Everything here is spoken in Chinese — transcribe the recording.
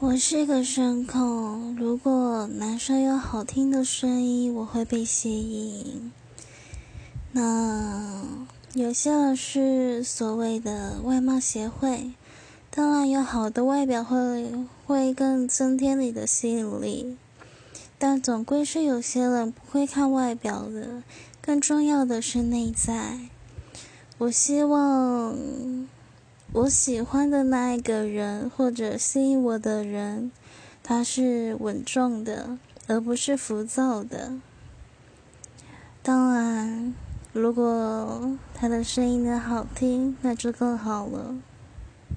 我是个声控，如果男生有好听的声音，我会被吸引。那有些人是所谓的外貌协会，当然有好的外表会会更增添你的吸引力，但总归是有些人不会看外表的，更重要的是内在。我希望。我喜欢的那一个人，或者吸引我的人，他是稳重的，而不是浮躁的。当然，如果他的声音呢好听，那就更好了。